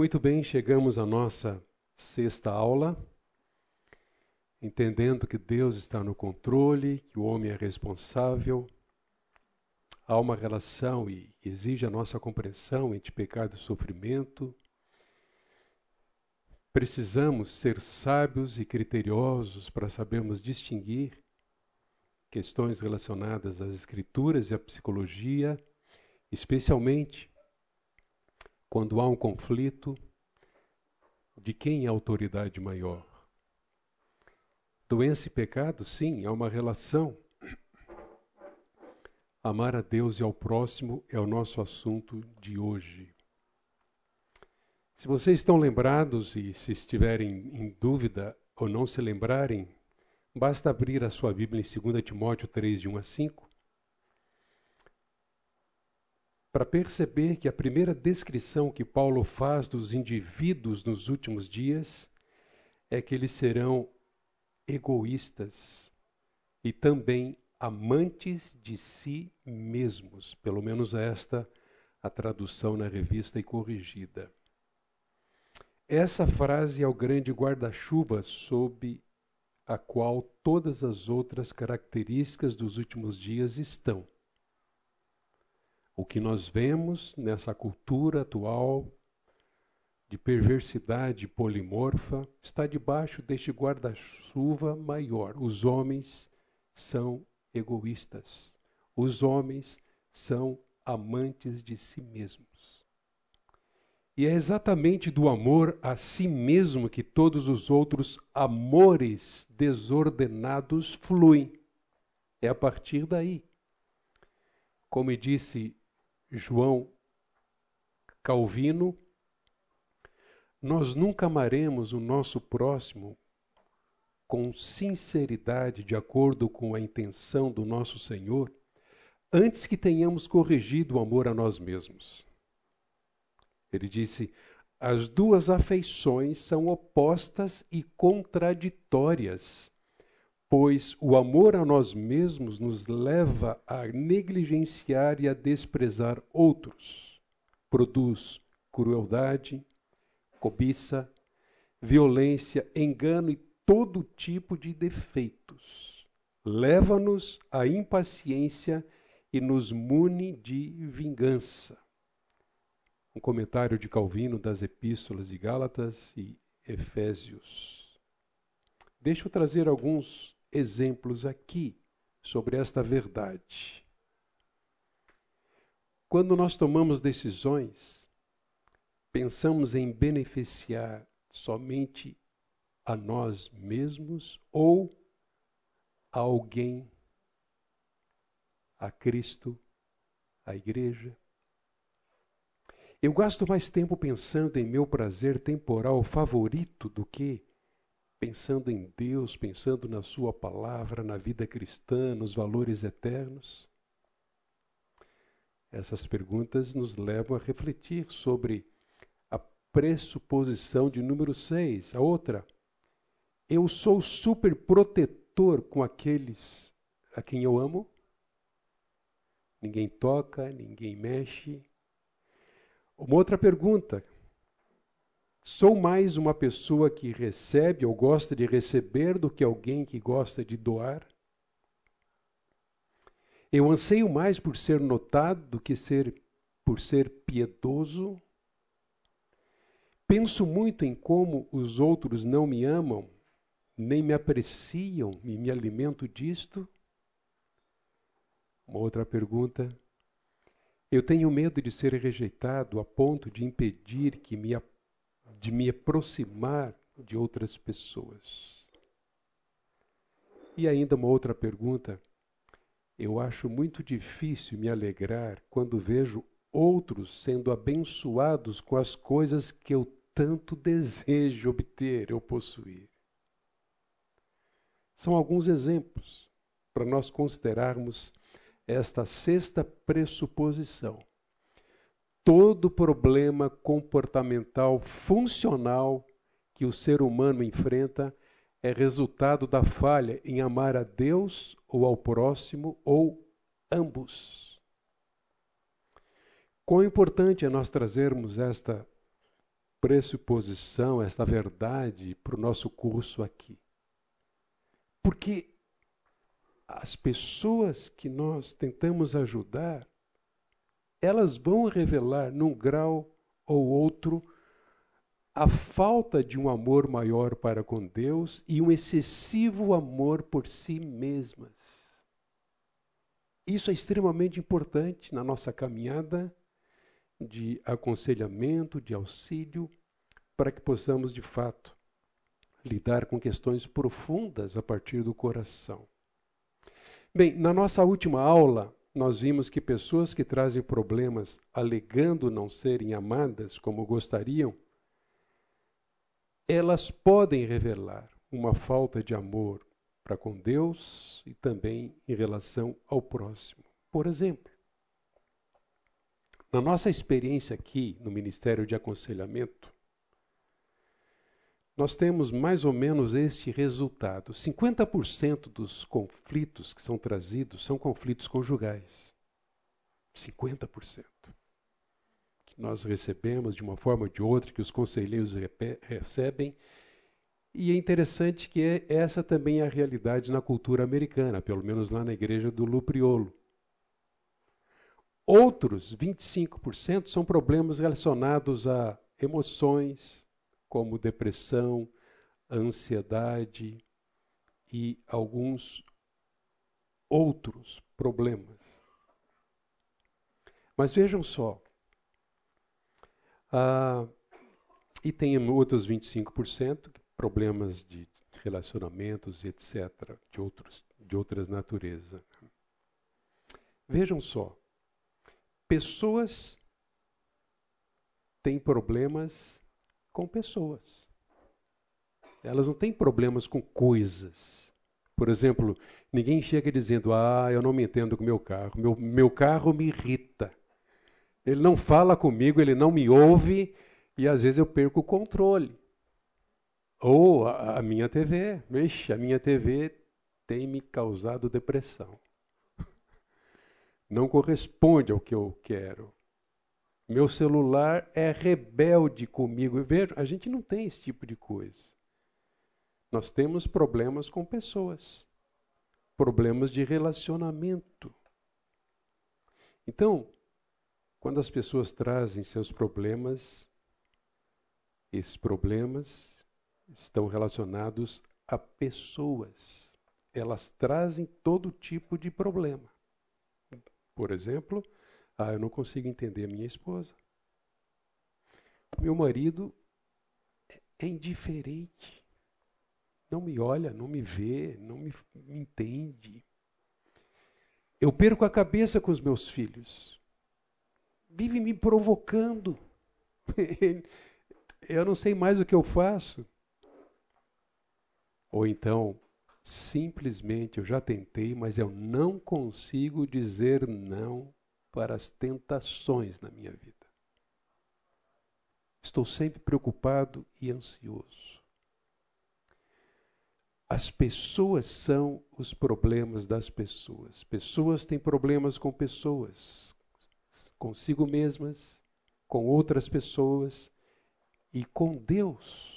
Muito bem, chegamos à nossa sexta aula, entendendo que Deus está no controle, que o homem é responsável. Há uma relação e exige a nossa compreensão entre pecado e sofrimento. Precisamos ser sábios e criteriosos para sabermos distinguir questões relacionadas às escrituras e à psicologia, especialmente quando há um conflito, de quem é a autoridade maior? Doença e pecado, sim, há uma relação. Amar a Deus e ao próximo é o nosso assunto de hoje. Se vocês estão lembrados e se estiverem em dúvida ou não se lembrarem, basta abrir a sua Bíblia em 2 Timóteo 3, de 1 a 5 para perceber que a primeira descrição que Paulo faz dos indivíduos nos últimos dias é que eles serão egoístas e também amantes de si mesmos, pelo menos esta a tradução na revista e corrigida. Essa frase é o grande guarda-chuva sob a qual todas as outras características dos últimos dias estão. O que nós vemos nessa cultura atual de perversidade polimorfa está debaixo deste guarda-chuva maior. Os homens são egoístas. Os homens são amantes de si mesmos. E é exatamente do amor a si mesmo que todos os outros amores desordenados fluem. É a partir daí. Como disse João Calvino, nós nunca amaremos o nosso próximo com sinceridade, de acordo com a intenção do nosso Senhor, antes que tenhamos corrigido o amor a nós mesmos. Ele disse: as duas afeições são opostas e contraditórias pois o amor a nós mesmos nos leva a negligenciar e a desprezar outros. Produz crueldade, cobiça, violência, engano e todo tipo de defeitos. Leva-nos à impaciência e nos mune de vingança. Um comentário de Calvino das Epístolas de Gálatas e Efésios. Deixa eu trazer alguns exemplos aqui sobre esta verdade. Quando nós tomamos decisões, pensamos em beneficiar somente a nós mesmos ou a alguém, a Cristo, a igreja. Eu gasto mais tempo pensando em meu prazer temporal favorito do que pensando em Deus, pensando na Sua palavra, na vida cristã, nos valores eternos? Essas perguntas nos levam a refletir sobre a pressuposição de número 6. A outra, eu sou super protetor com aqueles a quem eu amo? Ninguém toca, ninguém mexe. Uma outra pergunta, Sou mais uma pessoa que recebe ou gosta de receber do que alguém que gosta de doar? Eu anseio mais por ser notado do que ser por ser piedoso? Penso muito em como os outros não me amam, nem me apreciam e me alimento disto? Uma outra pergunta. Eu tenho medo de ser rejeitado a ponto de impedir que me de me aproximar de outras pessoas. E ainda uma outra pergunta. Eu acho muito difícil me alegrar quando vejo outros sendo abençoados com as coisas que eu tanto desejo obter ou possuir. São alguns exemplos para nós considerarmos esta sexta pressuposição todo problema comportamental funcional que o ser humano enfrenta é resultado da falha em amar a Deus ou ao próximo ou ambos. Quão importante é nós trazermos esta pressuposição, esta verdade para o nosso curso aqui. Porque as pessoas que nós tentamos ajudar, elas vão revelar num grau ou outro a falta de um amor maior para com Deus e um excessivo amor por si mesmas. Isso é extremamente importante na nossa caminhada de aconselhamento, de auxílio, para que possamos de fato lidar com questões profundas a partir do coração. Bem, na nossa última aula, nós vimos que pessoas que trazem problemas alegando não serem amadas como gostariam, elas podem revelar uma falta de amor para com Deus e também em relação ao próximo. Por exemplo, na nossa experiência aqui no Ministério de Aconselhamento, nós temos mais ou menos este resultado: 50% dos conflitos que são trazidos são conflitos conjugais. 50%. Que nós recebemos de uma forma ou de outra, que os conselheiros recebem. E é interessante que é, essa também é a realidade na cultura americana, pelo menos lá na igreja do Lupriolo. Outros 25% são problemas relacionados a emoções, como depressão, ansiedade e alguns outros problemas. Mas vejam só, ah, e tem outros 25%, problemas de relacionamentos, etc., de, outros, de outras naturezas. Vejam só, pessoas têm problemas com pessoas. Elas não têm problemas com coisas. Por exemplo, ninguém chega dizendo: Ah, eu não me entendo com meu carro, meu, meu carro me irrita. Ele não fala comigo, ele não me ouve e às vezes eu perco o controle. Ou a, a minha TV. Mexe, a minha TV tem me causado depressão. Não corresponde ao que eu quero. Meu celular é rebelde comigo. Veja, a gente não tem esse tipo de coisa. Nós temos problemas com pessoas, problemas de relacionamento. Então, quando as pessoas trazem seus problemas, esses problemas estão relacionados a pessoas. Elas trazem todo tipo de problema. Por exemplo, ah, eu não consigo entender minha esposa. Meu marido é indiferente. Não me olha, não me vê, não me, me entende. Eu perco a cabeça com os meus filhos. Vive me provocando. eu não sei mais o que eu faço. Ou então, simplesmente eu já tentei, mas eu não consigo dizer não para as tentações na minha vida. Estou sempre preocupado e ansioso. As pessoas são os problemas das pessoas. Pessoas têm problemas com pessoas, consigo mesmas, com outras pessoas e com Deus.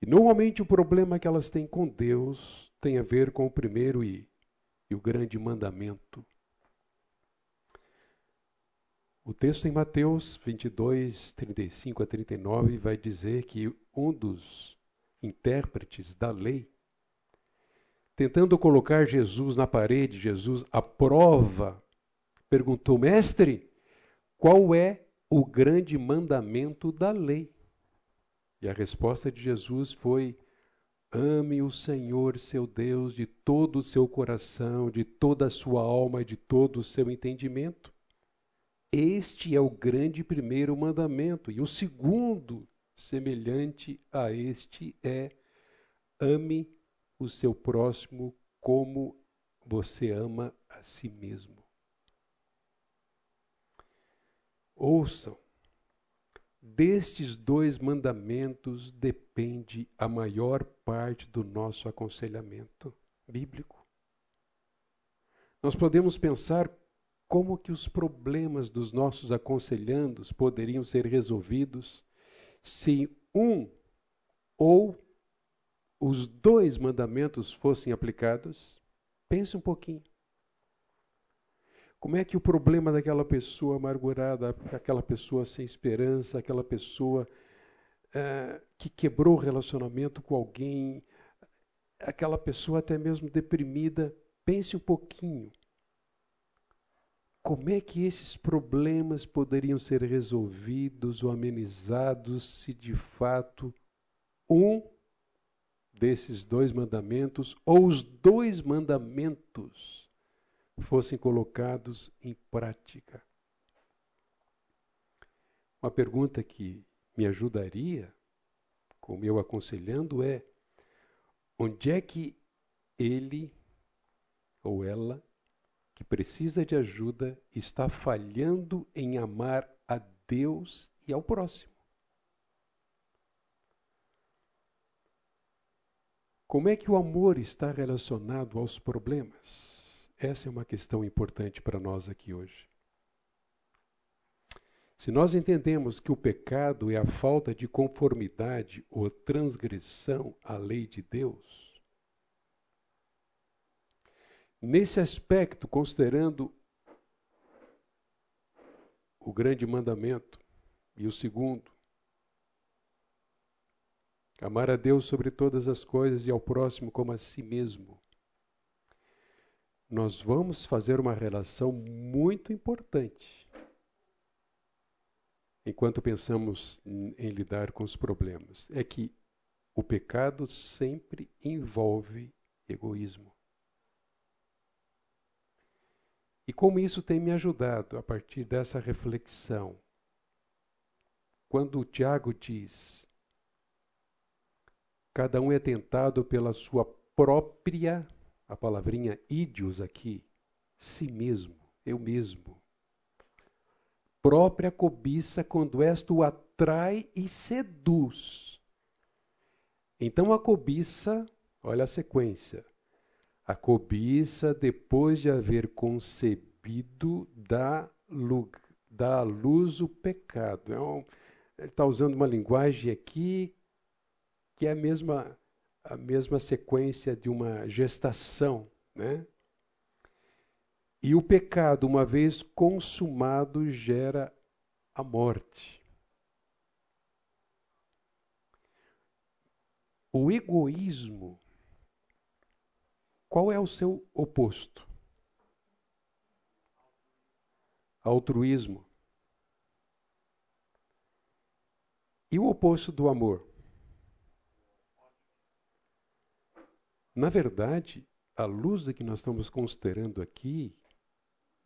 E normalmente o problema que elas têm com Deus tem a ver com o primeiro e, e o grande mandamento o texto em Mateus 22, 35 a 39 vai dizer que um dos intérpretes da lei, tentando colocar Jesus na parede, Jesus à prova, perguntou: Mestre, qual é o grande mandamento da lei? E a resposta de Jesus foi: Ame o Senhor seu Deus de todo o seu coração, de toda a sua alma e de todo o seu entendimento. Este é o grande primeiro mandamento. E o segundo, semelhante a este, é: ame o seu próximo como você ama a si mesmo. Ouçam, destes dois mandamentos depende a maior parte do nosso aconselhamento bíblico. Nós podemos pensar como que os problemas dos nossos aconselhandos poderiam ser resolvidos se um ou os dois mandamentos fossem aplicados? Pense um pouquinho. Como é que o problema daquela pessoa amargurada, aquela pessoa sem esperança, aquela pessoa uh, que quebrou o relacionamento com alguém, aquela pessoa até mesmo deprimida, pense um pouquinho. Como é que esses problemas poderiam ser resolvidos ou amenizados se de fato um desses dois mandamentos ou os dois mandamentos fossem colocados em prática. Uma pergunta que me ajudaria, como eu aconselhando, é: onde é que ele ou ela, que precisa de ajuda, está falhando em amar a Deus e ao próximo? Como é que o amor está relacionado aos problemas? Essa é uma questão importante para nós aqui hoje. Se nós entendemos que o pecado é a falta de conformidade ou transgressão à lei de Deus, nesse aspecto, considerando o grande mandamento e o segundo, amar a Deus sobre todas as coisas e ao próximo como a si mesmo nós vamos fazer uma relação muito importante enquanto pensamos em lidar com os problemas. É que o pecado sempre envolve egoísmo. E como isso tem me ajudado a partir dessa reflexão? Quando o Tiago diz: cada um é tentado pela sua própria a palavrinha ídios aqui, si mesmo, eu mesmo. Própria cobiça quando esta o atrai e seduz. Então a cobiça, olha a sequência. A cobiça, depois de haver concebido, dá, dá à luz o pecado. É um, ele está usando uma linguagem aqui que é a mesma a mesma sequência de uma gestação, né? E o pecado, uma vez consumado, gera a morte. O egoísmo, qual é o seu oposto? Altruísmo. E o oposto do amor? Na verdade, a luz que nós estamos considerando aqui,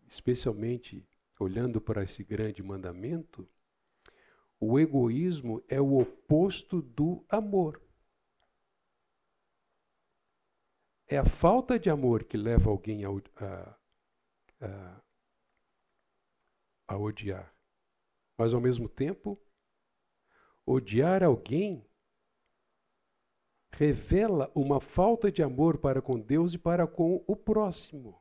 especialmente olhando para esse grande mandamento, o egoísmo é o oposto do amor. É a falta de amor que leva alguém a, a, a, a odiar. Mas, ao mesmo tempo, odiar alguém revela uma falta de amor para com Deus e para com o próximo,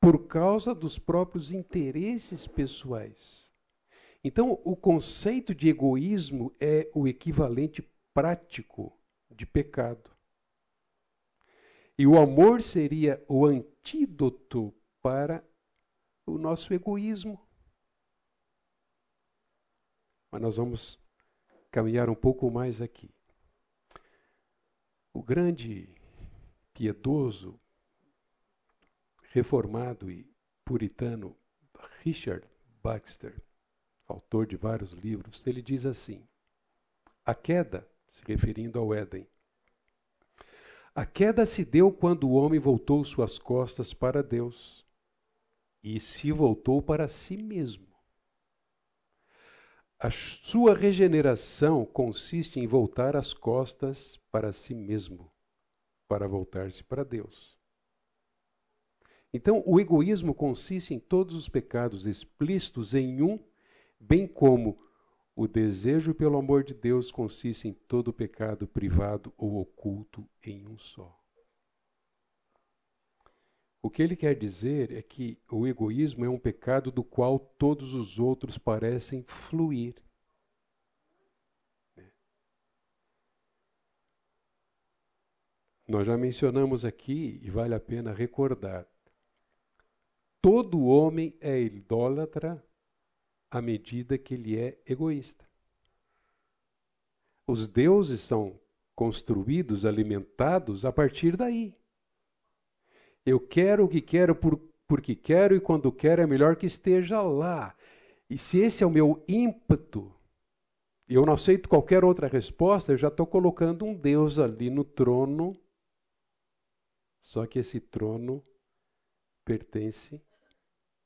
por causa dos próprios interesses pessoais. Então, o conceito de egoísmo é o equivalente prático de pecado. E o amor seria o antídoto para o nosso egoísmo. Mas nós vamos caminhar um pouco mais aqui. O grande piedoso, reformado e puritano Richard Baxter, autor de vários livros, ele diz assim: a queda, se referindo ao Éden, a queda se deu quando o homem voltou suas costas para Deus e se voltou para si mesmo. A sua regeneração consiste em voltar as costas para si mesmo, para voltar-se para Deus. Então, o egoísmo consiste em todos os pecados explícitos em um, bem como o desejo pelo amor de Deus consiste em todo pecado privado ou oculto em um só. O que ele quer dizer é que o egoísmo é um pecado do qual todos os outros parecem fluir. Nós já mencionamos aqui, e vale a pena recordar: todo homem é idólatra à medida que ele é egoísta. Os deuses são construídos, alimentados a partir daí. Eu quero o que quero por, porque quero e quando quero é melhor que esteja lá. E se esse é o meu ímpeto, e eu não aceito qualquer outra resposta, eu já estou colocando um Deus ali no trono. Só que esse trono pertence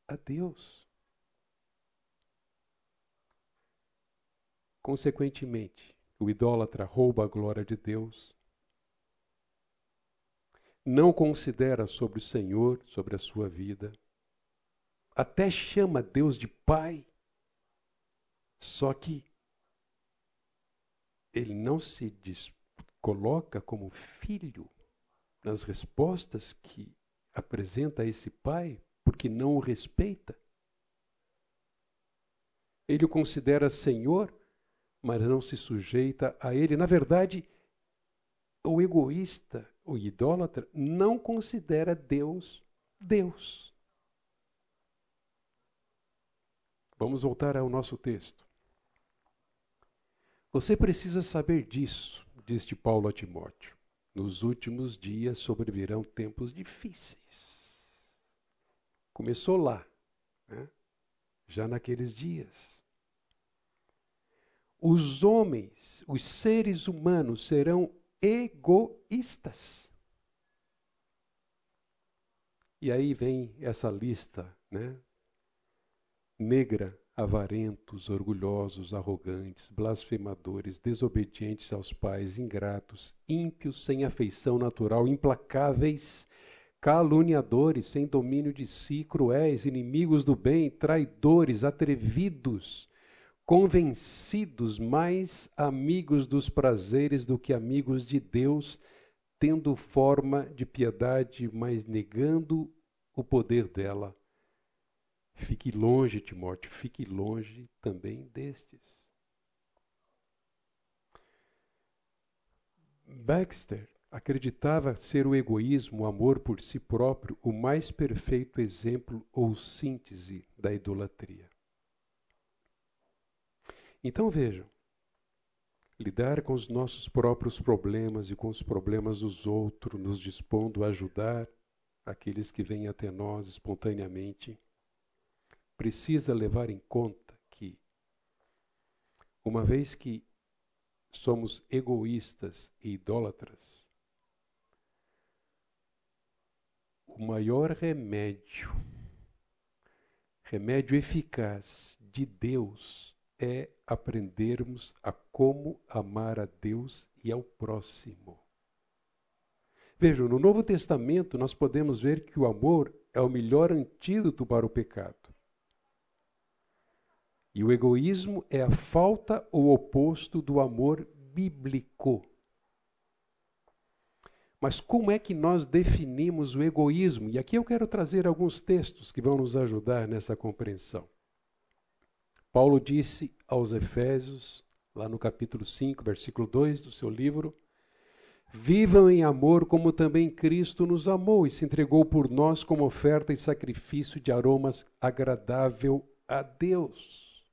a Deus. Consequentemente, o idólatra rouba a glória de Deus, não considera sobre o Senhor, sobre a sua vida, até chama Deus de Pai, só que ele não se diz, coloca como filho nas respostas que apresenta a esse Pai, porque não o respeita. Ele o considera Senhor, mas não se sujeita a ele. Na verdade, o egoísta, o idólatra, não considera Deus Deus. Vamos voltar ao nosso texto. Você precisa saber disso, disse Paulo a Timóteo. Nos últimos dias sobrevirão tempos difíceis. Começou lá, né? já naqueles dias. Os homens, os seres humanos serão egoístas. E aí vem essa lista, né? Negra, avarentos, orgulhosos, arrogantes, blasfemadores, desobedientes aos pais, ingratos, ímpios, sem afeição natural, implacáveis, caluniadores, sem domínio de si, cruéis, inimigos do bem, traidores, atrevidos, convencidos, mais amigos dos prazeres do que amigos de Deus, tendo forma de piedade, mas negando o poder dela. Fique longe, Timóteo, fique longe também destes. Baxter acreditava ser o egoísmo, o amor por si próprio, o mais perfeito exemplo ou síntese da idolatria. Então vejam, lidar com os nossos próprios problemas e com os problemas dos outros, nos dispondo a ajudar aqueles que vêm até nós espontaneamente, precisa levar em conta que, uma vez que somos egoístas e idólatras, o maior remédio, remédio eficaz de Deus é aprendermos a como amar a Deus e ao próximo. Vejam, no Novo Testamento nós podemos ver que o amor é o melhor antídoto para o pecado. E o egoísmo é a falta ou oposto do amor bíblico. Mas como é que nós definimos o egoísmo? E aqui eu quero trazer alguns textos que vão nos ajudar nessa compreensão. Paulo disse aos Efésios, lá no capítulo 5, versículo 2 do seu livro: Vivam em amor como também Cristo nos amou e se entregou por nós como oferta e sacrifício de aromas agradável a Deus.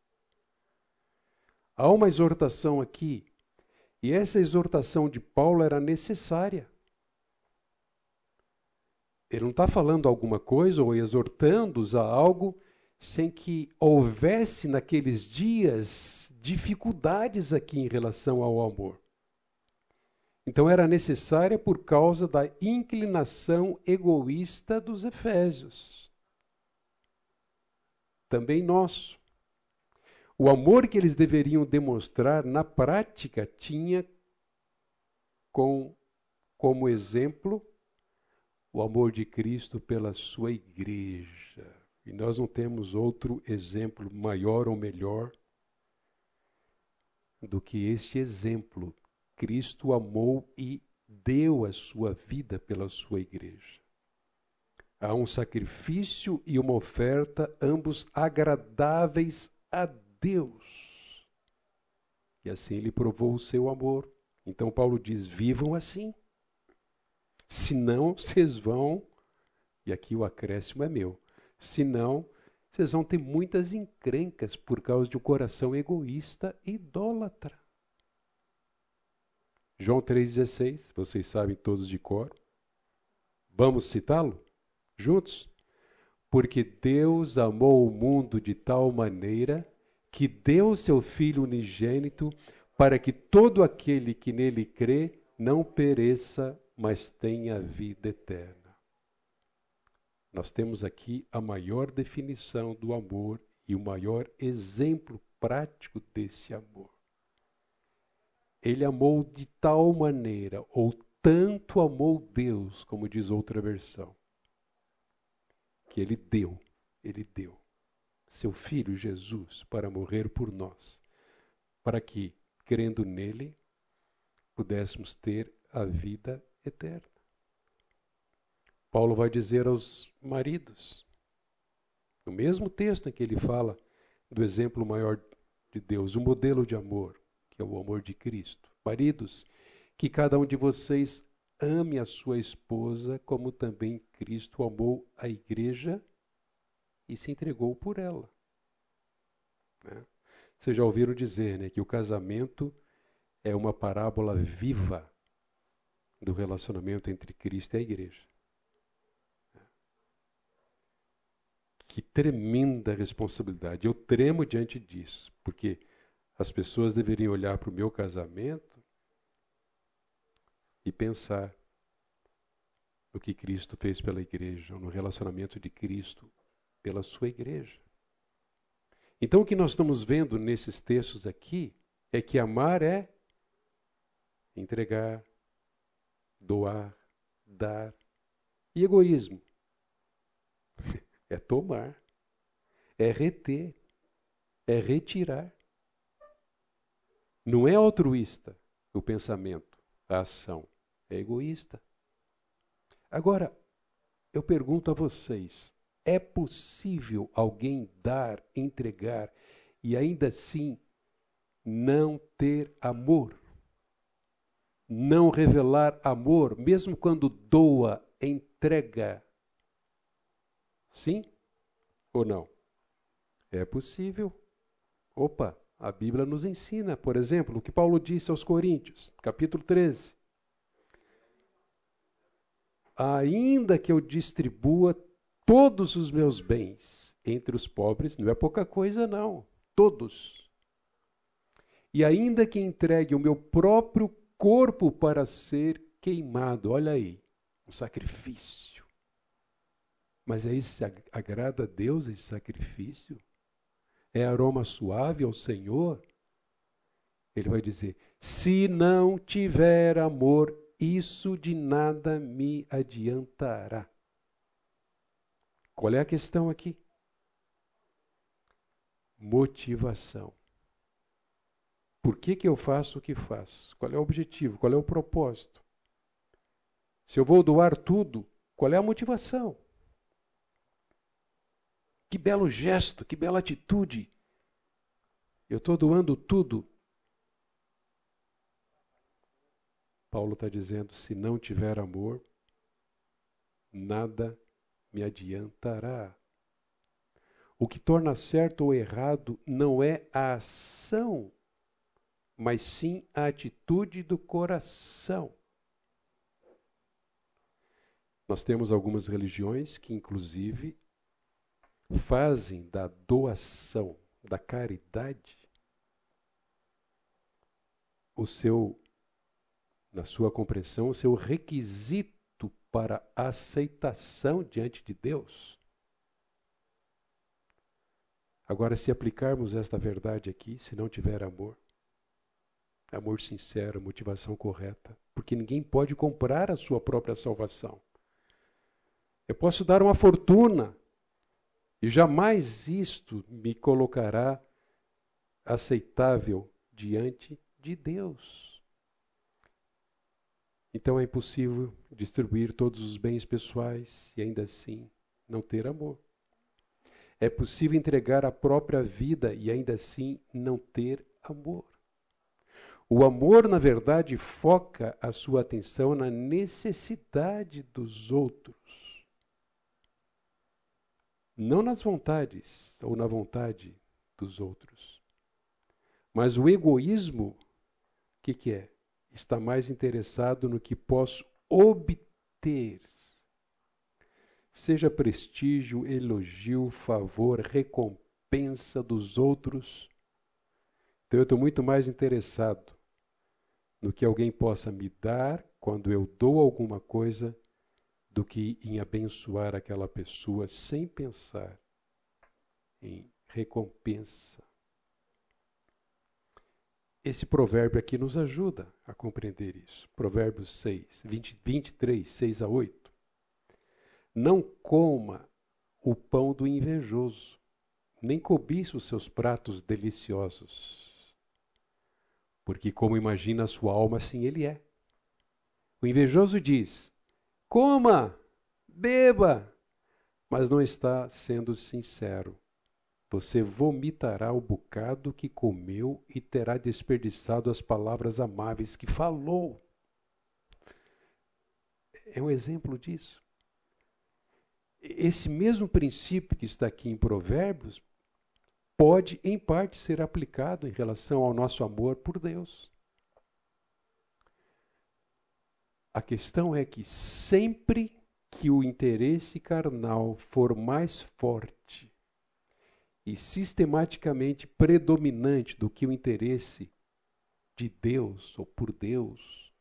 Há uma exortação aqui, e essa exortação de Paulo era necessária. Ele não está falando alguma coisa ou exortando-os a algo sem que houvesse naqueles dias dificuldades aqui em relação ao amor. Então era necessária por causa da inclinação egoísta dos Efésios. Também nosso. O amor que eles deveriam demonstrar na prática tinha com, como exemplo o amor de Cristo pela sua igreja. E nós não temos outro exemplo maior ou melhor do que este exemplo. Cristo amou e deu a sua vida pela sua igreja. Há um sacrifício e uma oferta, ambos agradáveis a Deus. E assim ele provou o seu amor. Então Paulo diz: vivam assim. Senão vocês vão, e aqui o acréscimo é meu, senão vocês vão ter muitas encrencas por causa de um coração egoísta e idólatra. João 3,16, vocês sabem todos de cor. Vamos citá-lo? Juntos? Porque Deus amou o mundo de tal maneira que deu seu Filho unigênito para que todo aquele que nele crê não pereça, mas tenha vida eterna. Nós temos aqui a maior definição do amor e o maior exemplo prático desse amor. Ele amou de tal maneira, ou tanto amou Deus, como diz outra versão, que ele deu, ele deu seu filho Jesus para morrer por nós, para que, crendo nele, pudéssemos ter a vida eterna. Paulo vai dizer aos maridos, no mesmo texto em que ele fala do exemplo maior de Deus, o modelo de amor é o amor de Cristo. Maridos, que cada um de vocês ame a sua esposa como também Cristo amou a igreja e se entregou por ela. Né? Vocês já ouviram dizer né, que o casamento é uma parábola viva do relacionamento entre Cristo e a igreja. Que tremenda responsabilidade. Eu tremo diante disso, porque as pessoas deveriam olhar para o meu casamento e pensar no que Cristo fez pela igreja, no relacionamento de Cristo pela sua igreja. Então, o que nós estamos vendo nesses textos aqui é que amar é entregar, doar, dar. E egoísmo é tomar, é reter, é retirar. Não é altruísta o pensamento, a ação. É egoísta. Agora, eu pergunto a vocês: é possível alguém dar, entregar e ainda assim não ter amor? Não revelar amor, mesmo quando doa, entrega? Sim ou não? É possível. Opa, a Bíblia nos ensina, por exemplo, o que Paulo disse aos Coríntios, capítulo 13. Ainda que eu distribua todos os meus bens entre os pobres, não é pouca coisa, não, todos. E ainda que entregue o meu próprio corpo para ser queimado, olha aí, um sacrifício. Mas é isso, agrada a Deus esse sacrifício? é aroma suave ao Senhor, ele vai dizer: se não tiver amor, isso de nada me adiantará. Qual é a questão aqui? Motivação. Por que, que eu faço o que faço? Qual é o objetivo? Qual é o propósito? Se eu vou doar tudo, qual é a motivação? Que belo gesto, que bela atitude. Eu estou doando tudo. Paulo está dizendo: se não tiver amor, nada me adiantará. O que torna certo ou errado não é a ação, mas sim a atitude do coração. Nós temos algumas religiões que, inclusive, fazem da doação, da caridade, o seu, na sua compreensão, o seu requisito para aceitação diante de Deus. Agora, se aplicarmos esta verdade aqui, se não tiver amor, amor sincero, motivação correta, porque ninguém pode comprar a sua própria salvação. Eu posso dar uma fortuna e jamais isto me colocará aceitável diante de Deus. Então é impossível distribuir todos os bens pessoais e ainda assim não ter amor. É possível entregar a própria vida e ainda assim não ter amor. O amor, na verdade, foca a sua atenção na necessidade dos outros, não nas vontades ou na vontade dos outros. Mas o egoísmo, o que, que é? Está mais interessado no que posso obter seja prestígio, elogio, favor, recompensa dos outros. Então eu estou muito mais interessado no que alguém possa me dar quando eu dou alguma coisa do que em abençoar aquela pessoa sem pensar em recompensa. Esse provérbio aqui nos ajuda a compreender isso. Provérbios 6, 20, 23, 6 a 8. Não coma o pão do invejoso, nem cobiça os seus pratos deliciosos. Porque, como imagina a sua alma, assim ele é. O invejoso diz: coma, beba, mas não está sendo sincero. Você vomitará o bocado que comeu e terá desperdiçado as palavras amáveis que falou. É um exemplo disso esse mesmo princípio que está aqui em Provérbios pode, em parte, ser aplicado em relação ao nosso amor por Deus. A questão é que sempre que o interesse carnal for mais forte e sistematicamente predominante do que o interesse de Deus ou por Deus,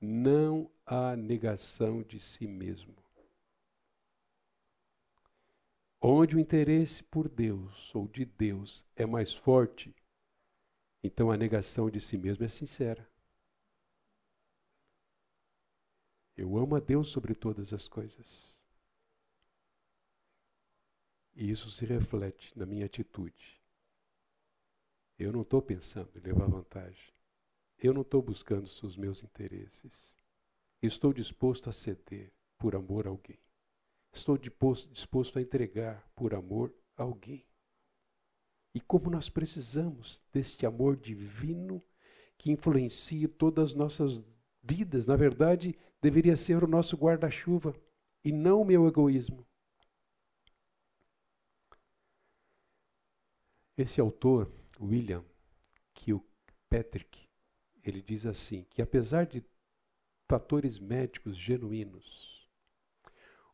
não há negação de si mesmo. Onde o interesse por Deus ou de Deus é mais forte, então a negação de si mesmo é sincera. Eu amo a Deus sobre todas as coisas. E isso se reflete na minha atitude. Eu não estou pensando em levar vantagem. Eu não estou buscando os meus interesses. Estou disposto a ceder por amor a alguém. Estou disposto a entregar por amor a alguém. E como nós precisamos deste amor divino que influencia todas as nossas vidas, na verdade, deveria ser o nosso guarda-chuva e não o meu egoísmo. Esse autor, William Kilpatrick, ele diz assim: que apesar de fatores médicos genuínos,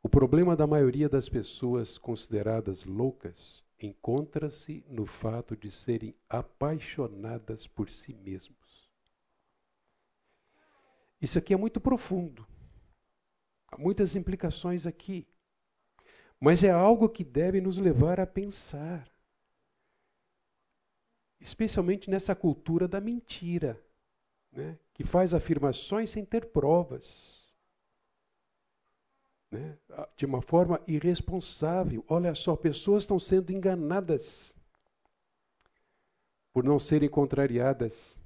o problema da maioria das pessoas consideradas loucas encontra-se no fato de serem apaixonadas por si mesmos. Isso aqui é muito profundo. Há muitas implicações aqui. Mas é algo que deve nos levar a pensar. Especialmente nessa cultura da mentira, né? que faz afirmações sem ter provas né, de uma forma irresponsável. Olha só, pessoas estão sendo enganadas por não serem contrariadas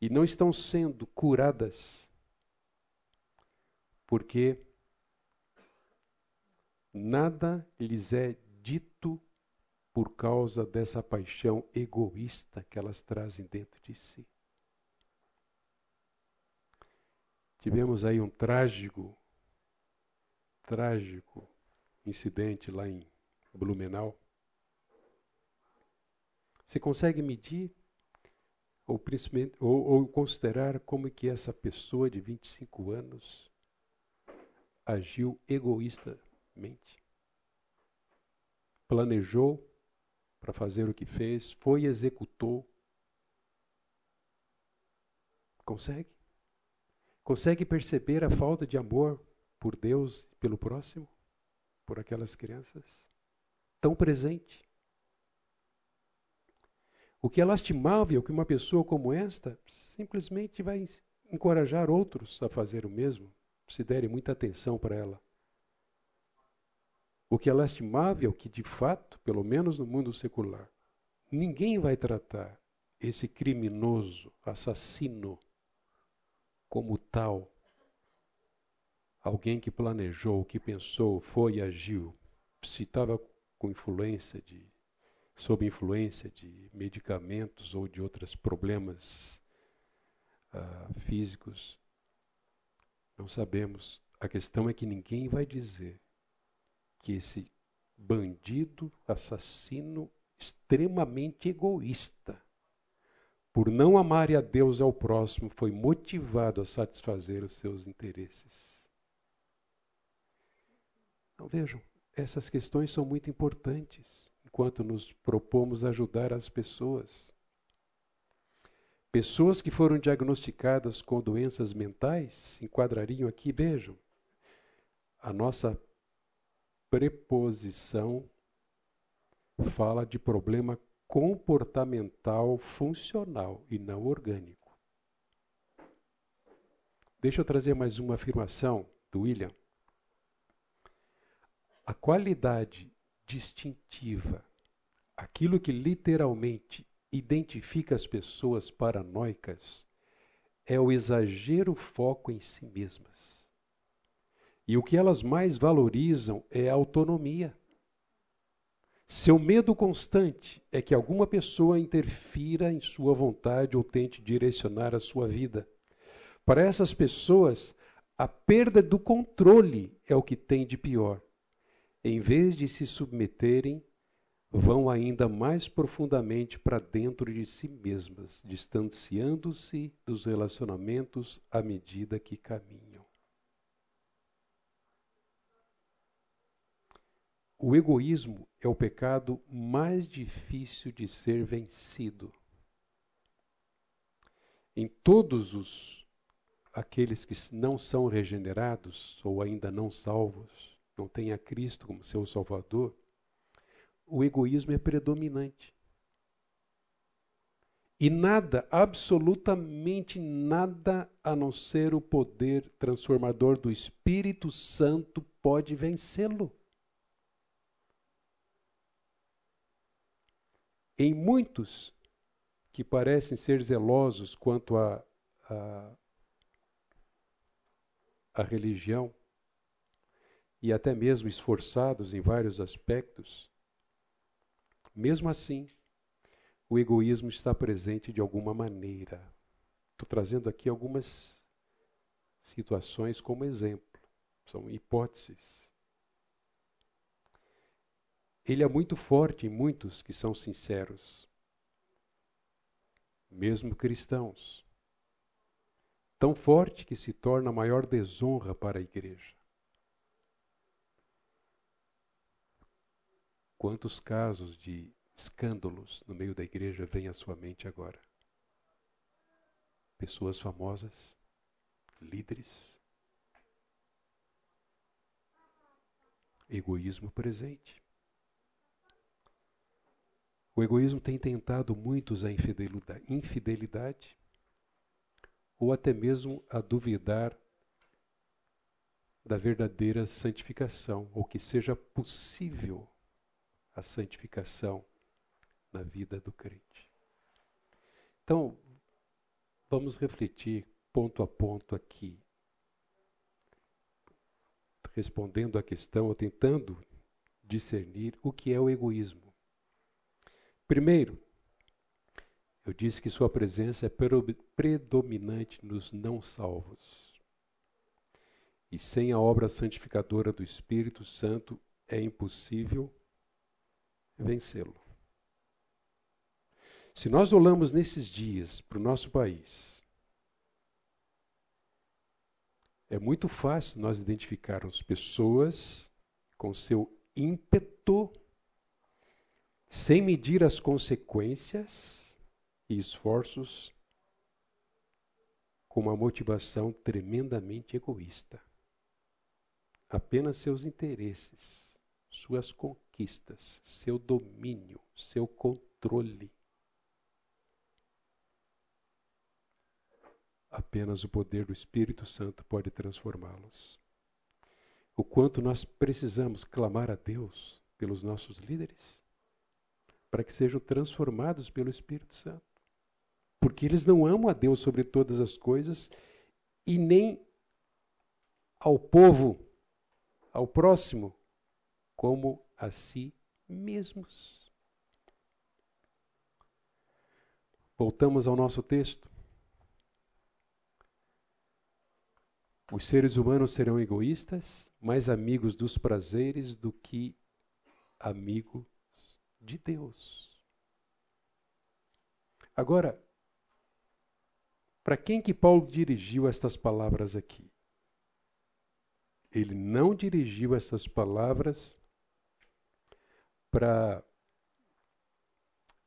e não estão sendo curadas porque nada lhes é dito por causa dessa paixão egoísta que elas trazem dentro de si. Tivemos aí um trágico, trágico incidente lá em Blumenau. Você consegue medir ou, ou, ou considerar como que essa pessoa de 25 anos agiu egoístamente? Planejou para fazer o que fez, foi e executou. Consegue? Consegue perceber a falta de amor por Deus pelo próximo? Por aquelas crianças? Tão presente. O que é lastimável é que uma pessoa como esta simplesmente vai encorajar outros a fazer o mesmo, se derem muita atenção para ela. O que é lastimável que, de fato, pelo menos no mundo secular, ninguém vai tratar esse criminoso, assassino, como tal, alguém que planejou, que pensou, foi e agiu, se estava com influência de, sob influência de medicamentos ou de outros problemas uh, físicos, não sabemos. A questão é que ninguém vai dizer que esse bandido, assassino, extremamente egoísta, por não amar a Deus e ao próximo, foi motivado a satisfazer os seus interesses. Então vejam, essas questões são muito importantes enquanto nos propomos ajudar as pessoas. Pessoas que foram diagnosticadas com doenças mentais se enquadrariam aqui, vejam. A nossa preposição fala de problema comportamental funcional e não orgânico. Deixa eu trazer mais uma afirmação do William. A qualidade distintiva, aquilo que literalmente identifica as pessoas paranoicas, é o exagero foco em si mesmas. E o que elas mais valorizam é a autonomia. Seu medo constante é que alguma pessoa interfira em sua vontade ou tente direcionar a sua vida. Para essas pessoas, a perda do controle é o que tem de pior. Em vez de se submeterem, vão ainda mais profundamente para dentro de si mesmas, distanciando-se dos relacionamentos à medida que caminham. O egoísmo é o pecado mais difícil de ser vencido. Em todos os aqueles que não são regenerados ou ainda não salvos, não têm a Cristo como seu Salvador, o egoísmo é predominante. E nada, absolutamente nada, a não ser o poder transformador do Espírito Santo pode vencê-lo. Em muitos que parecem ser zelosos quanto à a, a, a religião, e até mesmo esforçados em vários aspectos, mesmo assim, o egoísmo está presente de alguma maneira. Estou trazendo aqui algumas situações como exemplo, são hipóteses ele é muito forte em muitos que são sinceros, mesmo cristãos. Tão forte que se torna a maior desonra para a igreja. Quantos casos de escândalos no meio da igreja vêm à sua mente agora? Pessoas famosas, líderes, egoísmo presente. O egoísmo tem tentado muitos à infidelidade, ou até mesmo a duvidar da verdadeira santificação, ou que seja possível a santificação na vida do crente. Então, vamos refletir ponto a ponto aqui, respondendo à questão ou tentando discernir o que é o egoísmo. Primeiro, eu disse que sua presença é predominante nos não salvos. E sem a obra santificadora do Espírito Santo é impossível vencê-lo. Se nós olhamos nesses dias para o nosso país, é muito fácil nós identificarmos pessoas com seu ímpeto sem medir as consequências e esforços, com uma motivação tremendamente egoísta. Apenas seus interesses, suas conquistas, seu domínio, seu controle. Apenas o poder do Espírito Santo pode transformá-los. O quanto nós precisamos clamar a Deus pelos nossos líderes para que sejam transformados pelo Espírito Santo. Porque eles não amam a Deus sobre todas as coisas e nem ao povo, ao próximo, como a si mesmos. Voltamos ao nosso texto. Os seres humanos serão egoístas, mais amigos dos prazeres do que amigos de Deus. Agora, para quem que Paulo dirigiu estas palavras aqui? Ele não dirigiu essas palavras para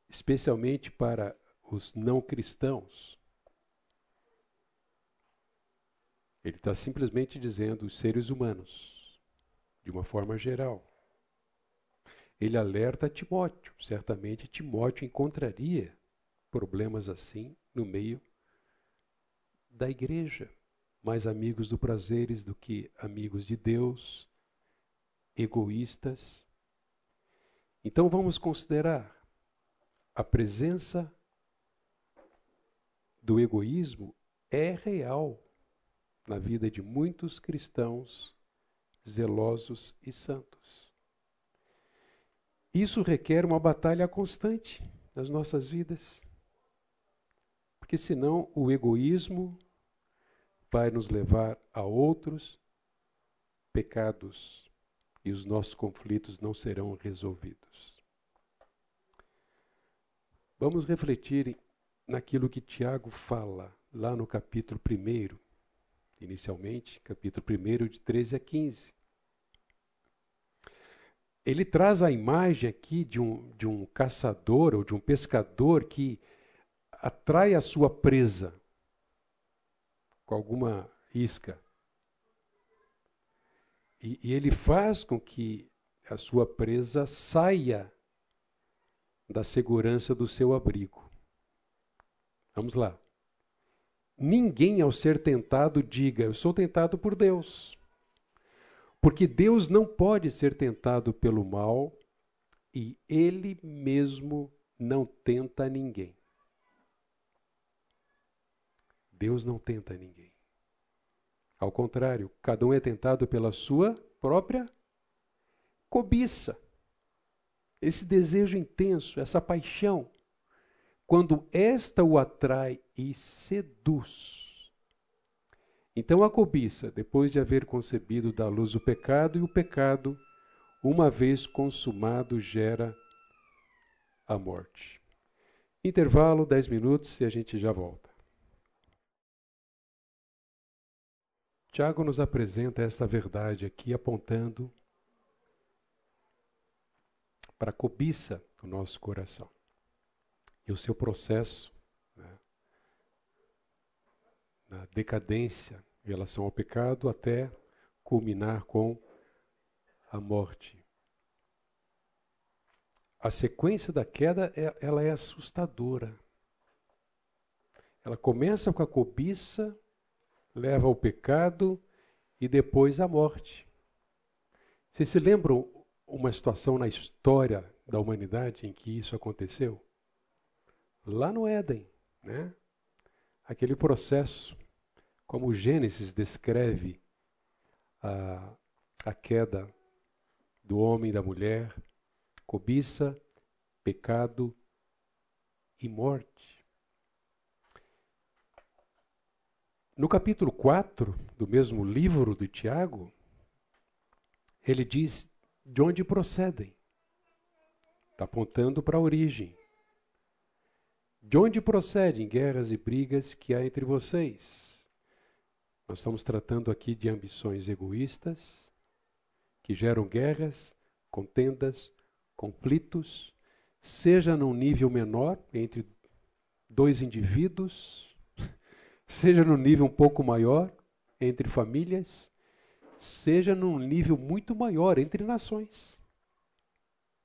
especialmente para os não cristãos. Ele está simplesmente dizendo os seres humanos, de uma forma geral. Ele alerta Timóteo. Certamente Timóteo encontraria problemas assim no meio da igreja. Mais amigos do prazeres do que amigos de Deus, egoístas. Então vamos considerar a presença do egoísmo é real na vida de muitos cristãos zelosos e santos. Isso requer uma batalha constante nas nossas vidas. Porque senão o egoísmo vai nos levar a outros pecados e os nossos conflitos não serão resolvidos. Vamos refletir naquilo que Tiago fala lá no capítulo 1, inicialmente, capítulo 1, de 13 a 15. Ele traz a imagem aqui de um, de um caçador ou de um pescador que atrai a sua presa com alguma isca. E, e ele faz com que a sua presa saia da segurança do seu abrigo. Vamos lá. Ninguém, ao ser tentado, diga: Eu sou tentado por Deus. Porque Deus não pode ser tentado pelo mal e Ele mesmo não tenta ninguém. Deus não tenta ninguém. Ao contrário, cada um é tentado pela sua própria cobiça. Esse desejo intenso, essa paixão quando esta o atrai e seduz. Então a cobiça, depois de haver concebido da luz o pecado, e o pecado, uma vez consumado, gera a morte. Intervalo, 10 minutos e a gente já volta. Tiago nos apresenta esta verdade aqui, apontando para a cobiça do nosso coração e o seu processo né, na decadência em relação ao pecado até culminar com a morte. A sequência da queda é, ela é assustadora. Ela começa com a cobiça, leva ao pecado e depois à morte. Vocês se lembram uma situação na história da humanidade em que isso aconteceu? lá no Éden, né? Aquele processo, como o Gênesis descreve a, a queda do homem e da mulher, cobiça, pecado e morte. No capítulo 4 do mesmo livro de Tiago, ele diz de onde procedem. Está apontando para a origem. De onde procedem guerras e brigas que há entre vocês? Nós estamos tratando aqui de ambições egoístas que geram guerras, contendas, conflitos, seja num nível menor entre dois indivíduos, seja num nível um pouco maior entre famílias, seja num nível muito maior entre nações.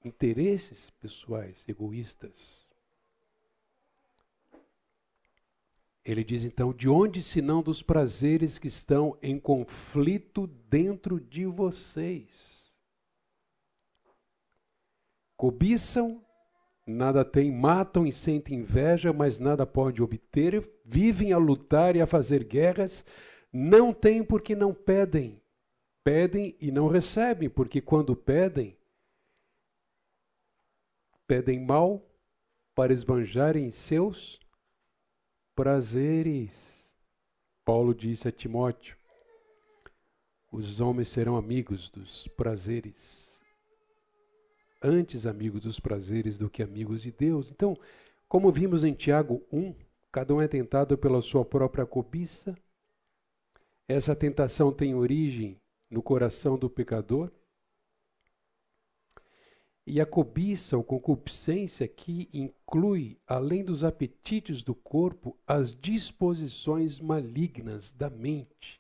Interesses pessoais, egoístas. Ele diz então: de onde senão dos prazeres que estão em conflito dentro de vocês? Cobiçam, nada têm, matam e sentem inveja, mas nada podem obter, vivem a lutar e a fazer guerras, Não têm porque não pedem. Pedem e não recebem, porque quando pedem, pedem mal para esbanjarem seus prazeres. Paulo disse a Timóteo: os homens serão amigos dos prazeres, antes amigos dos prazeres do que amigos de Deus. Então, como vimos em Tiago 1, cada um é tentado pela sua própria cobiça. Essa tentação tem origem no coração do pecador. E a cobiça ou concupiscência que inclui, além dos apetites do corpo, as disposições malignas da mente,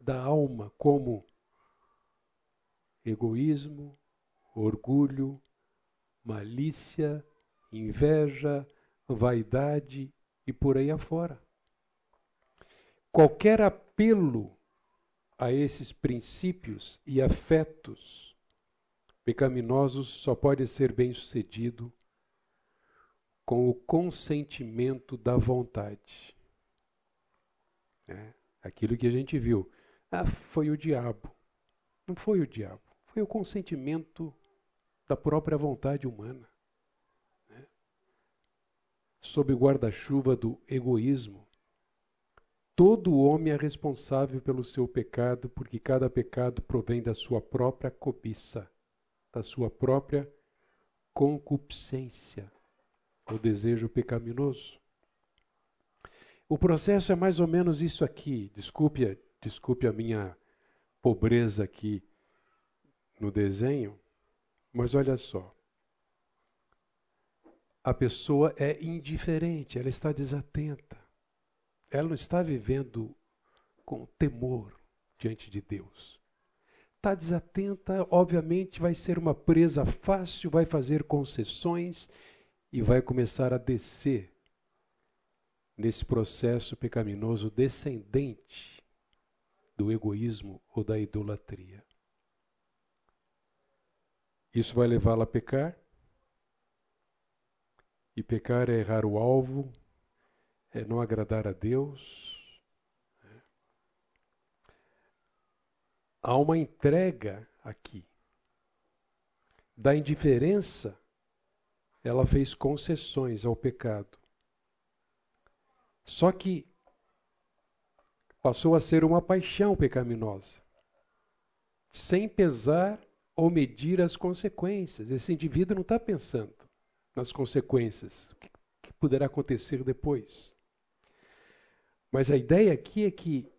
da alma, como egoísmo, orgulho, malícia, inveja, vaidade e por aí afora. Qualquer apelo a esses princípios e afetos pecaminosos só pode ser bem-sucedido com o consentimento da vontade. É, aquilo que a gente viu. Ah, foi o diabo. Não foi o diabo. Foi o consentimento da própria vontade humana. Sob o guarda-chuva do egoísmo, todo homem é responsável pelo seu pecado, porque cada pecado provém da sua própria cobiça, da sua própria concupiscência, o desejo pecaminoso. O processo é mais ou menos isso aqui. Desculpe Desculpe a minha pobreza aqui no desenho, mas olha só. A pessoa é indiferente, ela está desatenta. Ela não está vivendo com temor diante de Deus. Está desatenta, obviamente vai ser uma presa fácil, vai fazer concessões e vai começar a descer nesse processo pecaminoso descendente do egoísmo ou da idolatria. Isso vai levá-la a pecar. E pecar é errar o alvo, é não agradar a Deus. Há uma entrega aqui. Da indiferença, ela fez concessões ao pecado. Só que passou a ser uma paixão pecaminosa, sem pesar ou medir as consequências. Esse indivíduo não está pensando nas consequências, o que poderá acontecer depois. Mas a ideia aqui é que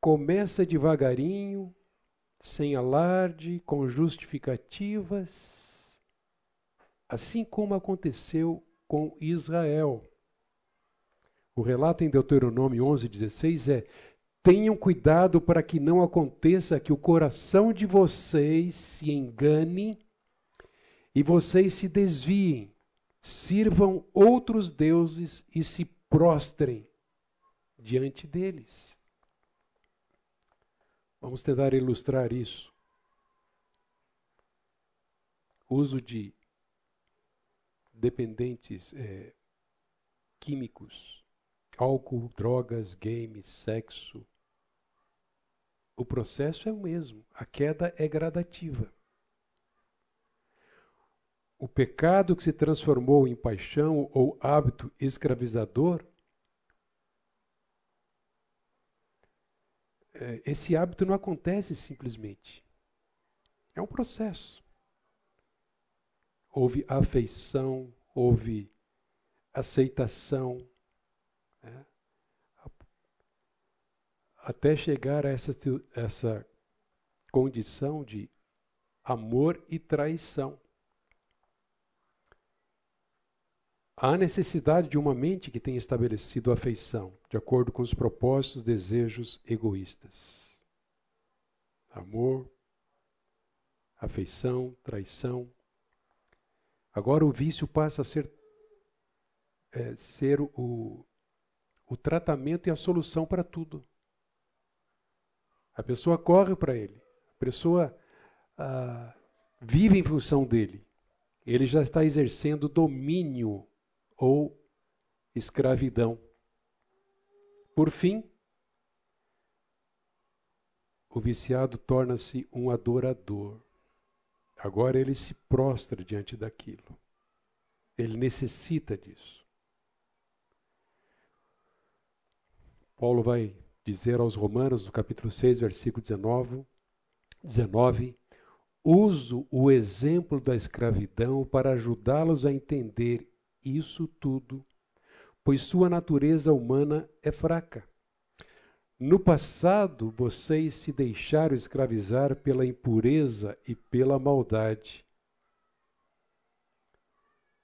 começa devagarinho, sem alarde, com justificativas, assim como aconteceu com Israel. O relato em Deuteronômio 11:16 é: Tenham cuidado para que não aconteça que o coração de vocês se engane e vocês se desviem, sirvam outros deuses e se prostrem diante deles. Vamos tentar ilustrar isso. Uso de dependentes é, químicos, álcool, drogas, games, sexo, o processo é o mesmo, a queda é gradativa. O pecado que se transformou em paixão ou hábito escravizador, é, esse hábito não acontece simplesmente. É um processo. Houve afeição, houve aceitação, né? até chegar a essa, essa condição de amor e traição. Há necessidade de uma mente que tenha estabelecido afeição, de acordo com os propósitos, desejos egoístas. Amor, afeição, traição. Agora o vício passa a ser, é, ser o, o tratamento e a solução para tudo. A pessoa corre para ele. A pessoa ah, vive em função dele. Ele já está exercendo domínio ou escravidão. Por fim, o viciado torna-se um adorador. Agora ele se prostra diante daquilo. Ele necessita disso. Paulo vai dizer aos Romanos, no capítulo 6, versículo 19, 19 uso o exemplo da escravidão para ajudá-los a entender isso tudo, pois sua natureza humana é fraca. No passado, vocês se deixaram escravizar pela impureza e pela maldade,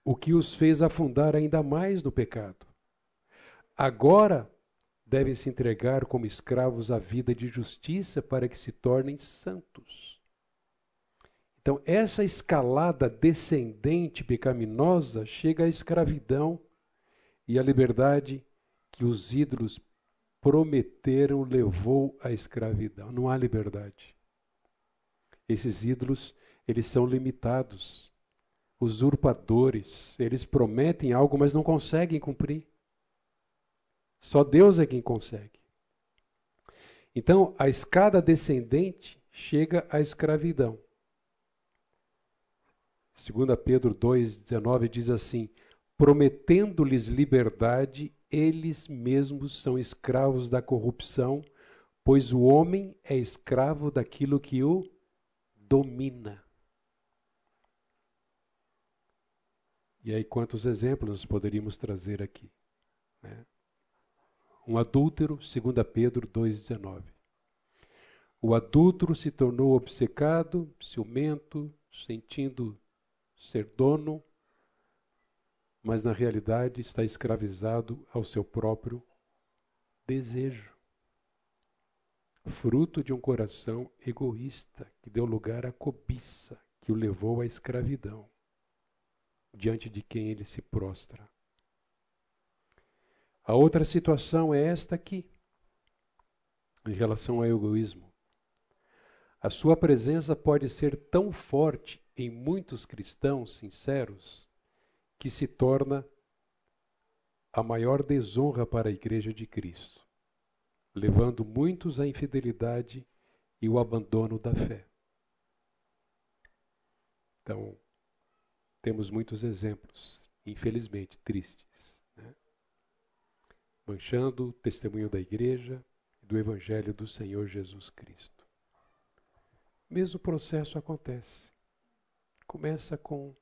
o que os fez afundar ainda mais no pecado. Agora devem se entregar como escravos à vida de justiça para que se tornem santos. Então, essa escalada descendente pecaminosa chega à escravidão e à liberdade que os ídolos prometeram levou à escravidão. Não há liberdade. Esses ídolos, eles são limitados. Usurpadores, eles prometem algo, mas não conseguem cumprir. Só Deus é quem consegue. Então, a escada descendente chega à escravidão. 2 Pedro 2,19 diz assim: prometendo-lhes liberdade, eles mesmos são escravos da corrupção, pois o homem é escravo daquilo que o domina. E aí, quantos exemplos poderíamos trazer aqui? Né? Um adúltero, 2 Pedro 2,19. O adúltero se tornou obcecado, ciumento, sentindo ser dono mas na realidade está escravizado ao seu próprio desejo. Fruto de um coração egoísta que deu lugar à cobiça, que o levou à escravidão, diante de quem ele se prostra. A outra situação é esta aqui, em relação ao egoísmo. A sua presença pode ser tão forte em muitos cristãos sinceros que se torna a maior desonra para a Igreja de Cristo, levando muitos à infidelidade e o abandono da fé. Então, temos muitos exemplos, infelizmente tristes, né? manchando o testemunho da Igreja e do Evangelho do Senhor Jesus Cristo. O mesmo processo acontece. Começa com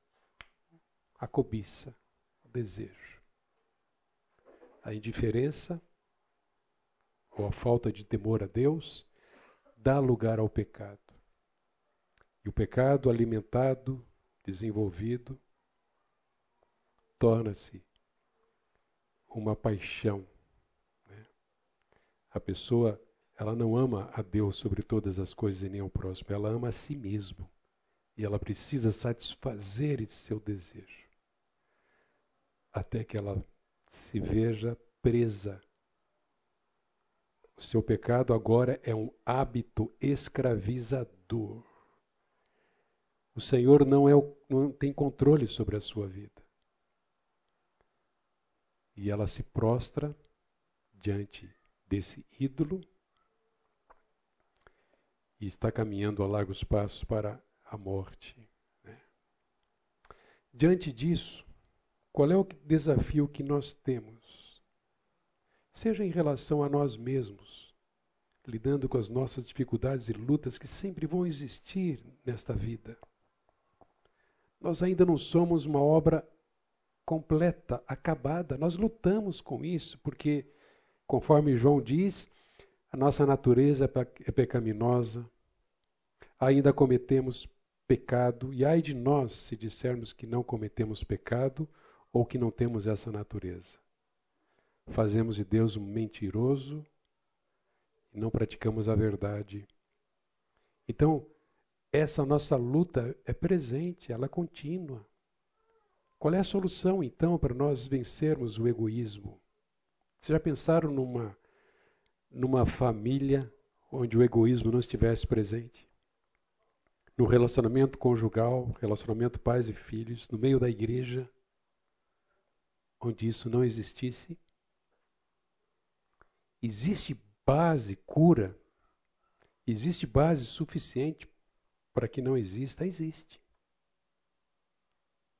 a cobiça, o desejo. A indiferença ou a falta de temor a Deus dá lugar ao pecado. E o pecado alimentado, desenvolvido, torna-se uma paixão. Né? A pessoa, ela não ama a Deus sobre todas as coisas e nem ao próximo, ela ama a si mesmo. E ela precisa satisfazer esse seu desejo até que ela se veja presa. O seu pecado agora é um hábito escravizador. O Senhor não, é não tem controle sobre a sua vida. E ela se prostra diante desse ídolo e está caminhando a largos passos para a morte. Né? Diante disso, qual é o desafio que nós temos? Seja em relação a nós mesmos, lidando com as nossas dificuldades e lutas que sempre vão existir nesta vida. Nós ainda não somos uma obra completa, acabada. Nós lutamos com isso, porque, conforme João diz, a nossa natureza é pecaminosa, ainda cometemos pecado, e ai de nós se dissermos que não cometemos pecado ou que não temos essa natureza. Fazemos de Deus um mentiroso e não praticamos a verdade. Então, essa nossa luta é presente, ela é contínua. Qual é a solução, então, para nós vencermos o egoísmo? Vocês já pensaram numa, numa família onde o egoísmo não estivesse presente? No relacionamento conjugal, relacionamento pais e filhos, no meio da igreja, onde isso não existisse? Existe base, cura, Existe base suficiente para que não exista? Existe.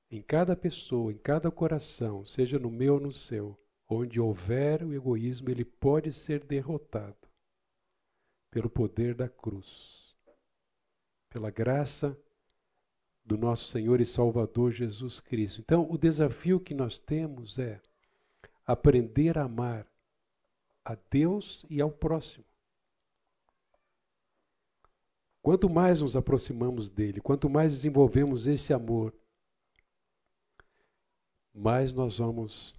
Em cada pessoa, em cada coração, seja no meu ou no seu, onde houver o egoísmo, ele pode ser derrotado pelo poder da cruz, pela graça do nosso Senhor e Salvador Jesus Cristo. Então, o desafio que nós temos é aprender a amar a Deus e ao próximo. Quanto mais nos aproximamos dele, quanto mais desenvolvemos esse amor, mais nós vamos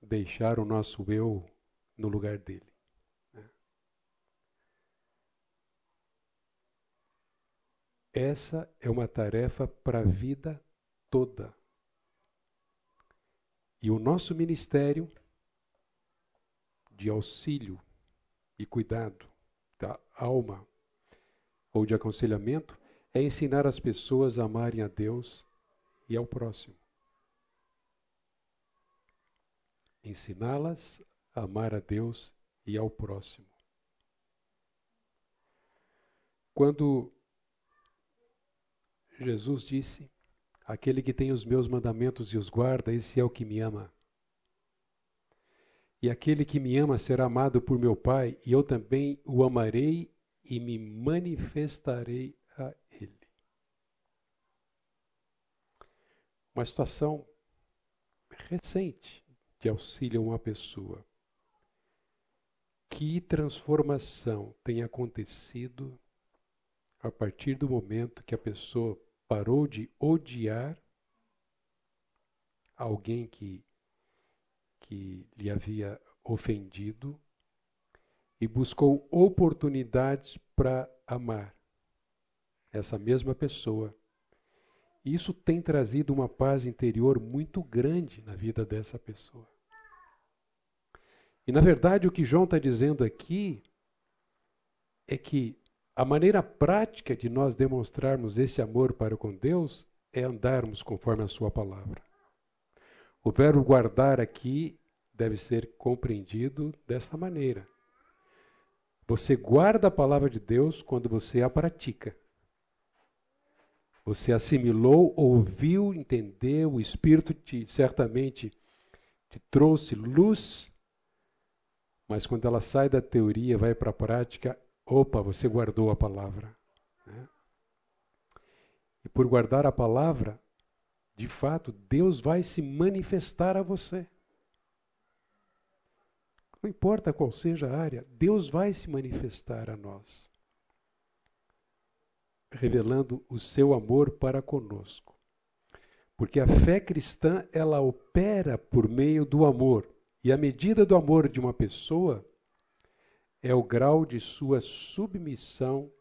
deixar o nosso eu no lugar dele. Essa é uma tarefa para a vida toda. E o nosso ministério de auxílio e cuidado da alma ou de aconselhamento é ensinar as pessoas a amarem a Deus e ao próximo. Ensiná-las a amar a Deus e ao próximo. Quando Jesus disse: Aquele que tem os meus mandamentos e os guarda, esse é o que me ama. E aquele que me ama será amado por meu Pai, e eu também o amarei e me manifestarei a ele. Uma situação recente de auxílio a uma pessoa. Que transformação tem acontecido a partir do momento que a pessoa parou de odiar alguém que, que lhe havia ofendido e buscou oportunidades para amar essa mesma pessoa. Isso tem trazido uma paz interior muito grande na vida dessa pessoa. E na verdade, o que João está dizendo aqui é que a maneira prática de nós demonstrarmos esse amor para com Deus é andarmos conforme a Sua palavra. O verbo guardar aqui deve ser compreendido desta maneira. Você guarda a palavra de Deus quando você a pratica. Você assimilou, ouviu, entendeu, o Espírito te, certamente te trouxe luz, mas quando ela sai da teoria, vai para a prática, opa, você guardou a palavra. Né? E por guardar a palavra, de fato, Deus vai se manifestar a você. Não importa qual seja a área, Deus vai se manifestar a nós, revelando o seu amor para conosco. Porque a fé cristã, ela opera por meio do amor. E a medida do amor de uma pessoa é o grau de sua submissão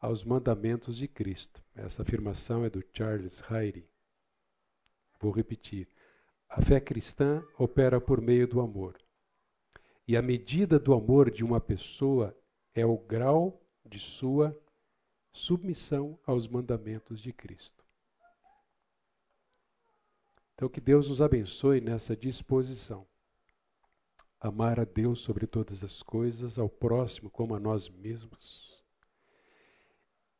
aos mandamentos de Cristo. Essa afirmação é do Charles Hyde. Vou repetir. A fé cristã opera por meio do amor. E a medida do amor de uma pessoa é o grau de sua submissão aos mandamentos de Cristo. Então, que Deus nos abençoe nessa disposição. Amar a Deus sobre todas as coisas, ao próximo como a nós mesmos.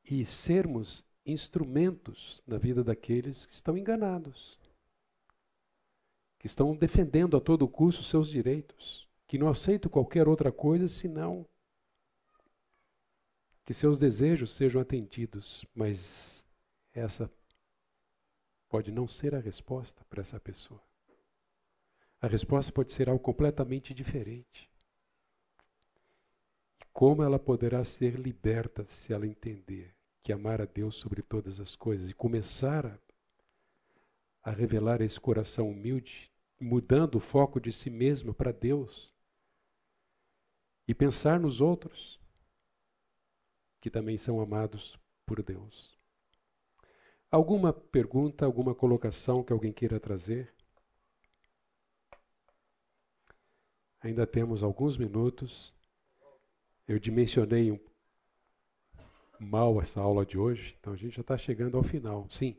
E sermos instrumentos na vida daqueles que estão enganados, que estão defendendo a todo custo seus direitos que não aceito qualquer outra coisa senão que seus desejos sejam atendidos, mas essa pode não ser a resposta para essa pessoa. A resposta pode ser algo completamente diferente. Como ela poderá ser liberta se ela entender que amar a Deus sobre todas as coisas e começar a, a revelar esse coração humilde, mudando o foco de si mesma para Deus, e pensar nos outros que também são amados por Deus. Alguma pergunta, alguma colocação que alguém queira trazer? Ainda temos alguns minutos. Eu dimensionei mal essa aula de hoje, então a gente já está chegando ao final. Sim.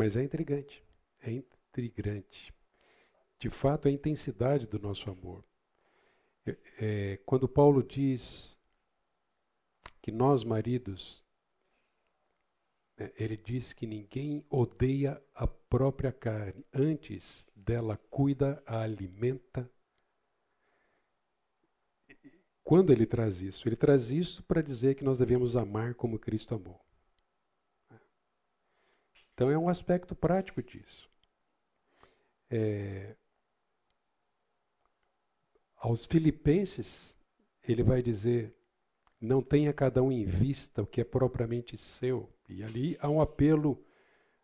Mas é intrigante. É intrigante. De fato, a intensidade do nosso amor. É, é, quando Paulo diz que nós, maridos, é, ele diz que ninguém odeia a própria carne, antes dela cuida, a alimenta. Quando ele traz isso? Ele traz isso para dizer que nós devemos amar como Cristo amou. Então é um aspecto prático disso. É, aos filipenses, ele vai dizer: não tenha cada um em vista o que é propriamente seu. E ali há um apelo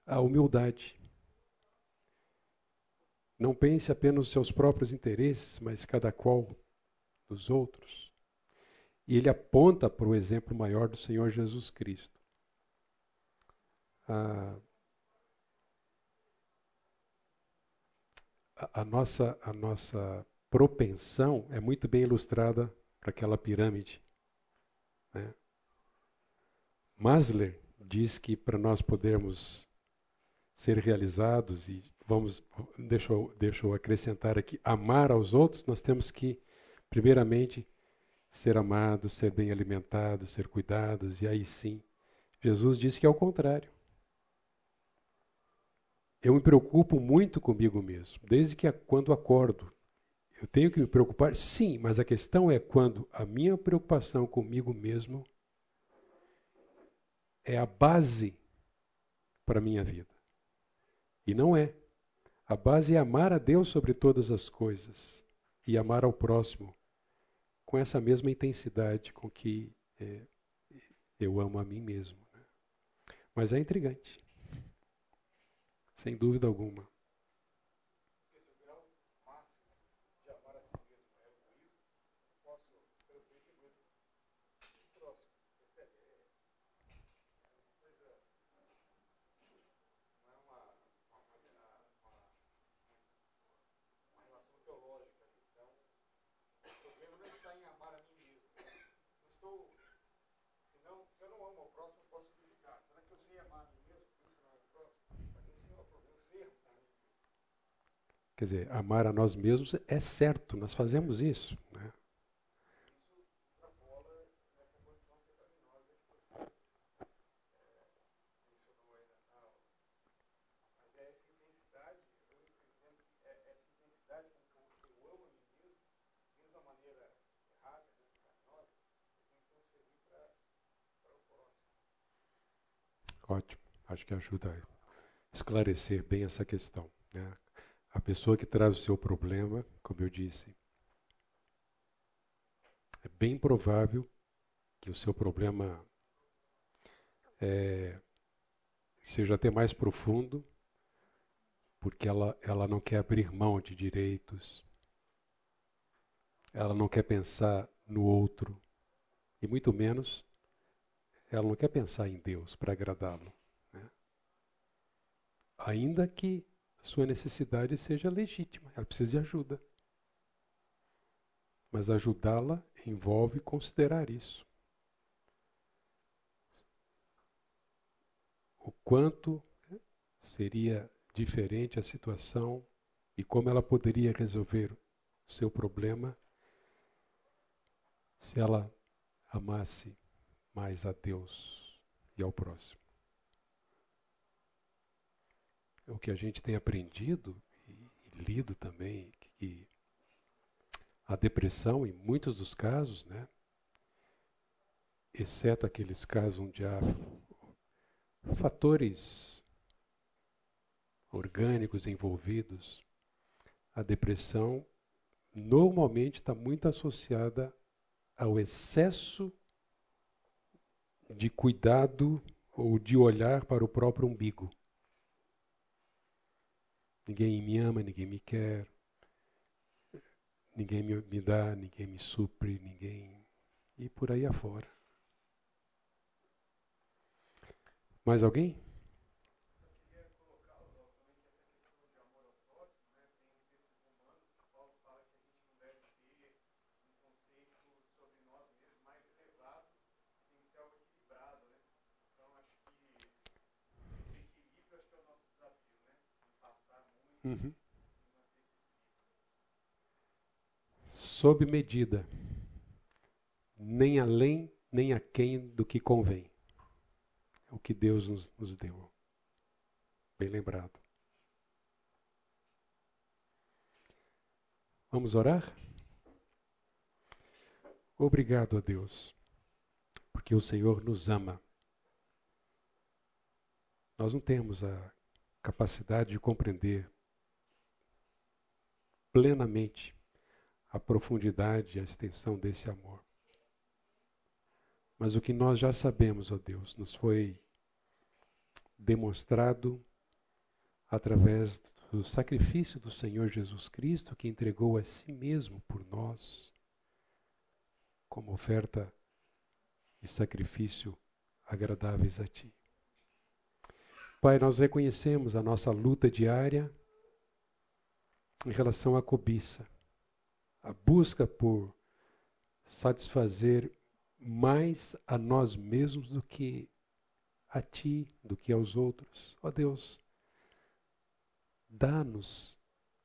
à humildade. Não pense apenas nos seus próprios interesses, mas cada qual dos outros. E ele aponta para o exemplo maior do Senhor Jesus Cristo. Ah, a, nossa, a nossa propensão é muito bem ilustrada para aquela pirâmide. Né? Masler diz que para nós podermos ser realizados e vamos deixa eu, deixa eu acrescentar aqui amar aos outros nós temos que primeiramente ser amados ser bem alimentados ser cuidados e aí sim Jesus disse que é o contrário eu me preocupo muito comigo mesmo, desde que quando acordo. Eu tenho que me preocupar, sim, mas a questão é quando a minha preocupação comigo mesmo é a base para a minha vida. E não é. A base é amar a Deus sobre todas as coisas e amar ao próximo com essa mesma intensidade com que é, eu amo a mim mesmo. Né? Mas é intrigante sem dúvida alguma. Quer dizer, amar a nós mesmos é certo, nós fazemos isso. Né? Ótimo, acho que ajuda a esclarecer bem essa questão. Né? A pessoa que traz o seu problema, como eu disse, é bem provável que o seu problema é, seja até mais profundo, porque ela, ela não quer abrir mão de direitos, ela não quer pensar no outro, e muito menos ela não quer pensar em Deus para agradá-lo. Né? Ainda que sua necessidade seja legítima, ela precisa de ajuda. Mas ajudá-la envolve considerar isso. O quanto seria diferente a situação e como ela poderia resolver o seu problema se ela amasse mais a Deus e ao próximo o que a gente tem aprendido e, lido também, que a depressão, em muitos dos casos, né, exceto aqueles casos onde há fatores orgânicos envolvidos, a depressão normalmente está muito associada ao excesso de cuidado ou de olhar para o próprio umbigo. Ninguém me ama, ninguém me quer. Ninguém me, dá, ninguém me supre, ninguém e por aí afora. Mais alguém? Uhum. Sob medida, nem além nem aquém do que convém. É o que Deus nos, nos deu. Bem lembrado. Vamos orar? Obrigado a Deus, porque o Senhor nos ama. Nós não temos a capacidade de compreender plenamente a profundidade e a extensão desse amor. Mas o que nós já sabemos, ó Deus, nos foi demonstrado através do sacrifício do Senhor Jesus Cristo, que entregou a si mesmo por nós, como oferta e sacrifício agradáveis a Ti. Pai, nós reconhecemos a nossa luta diária em relação à cobiça, a busca por satisfazer mais a nós mesmos do que a ti, do que aos outros. Ó oh Deus, dá-nos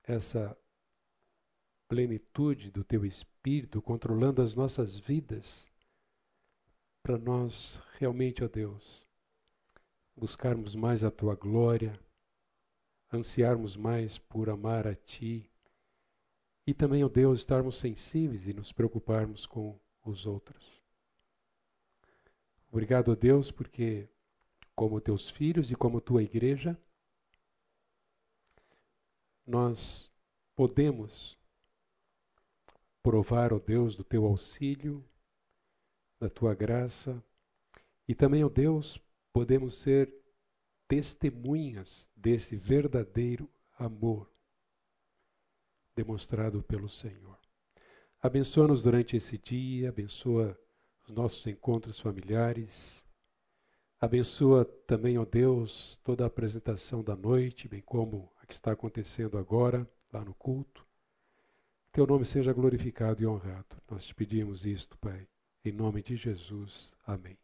essa plenitude do teu espírito controlando as nossas vidas para nós realmente, ó oh Deus, buscarmos mais a tua glória ansiarmos mais por amar a Ti e também, ó Deus, estarmos sensíveis e nos preocuparmos com os outros. Obrigado, ó Deus, porque, como teus filhos e como tua igreja, nós podemos provar, ó Deus, do teu auxílio, da tua graça, e também, ó Deus, podemos ser testemunhas desse verdadeiro amor demonstrado pelo Senhor. Abençoa-nos durante esse dia, abençoa os nossos encontros familiares. Abençoa também, ó Deus, toda a apresentação da noite, bem como a que está acontecendo agora, lá no culto. Teu nome seja glorificado e honrado. Nós te pedimos isto, Pai, em nome de Jesus. Amém.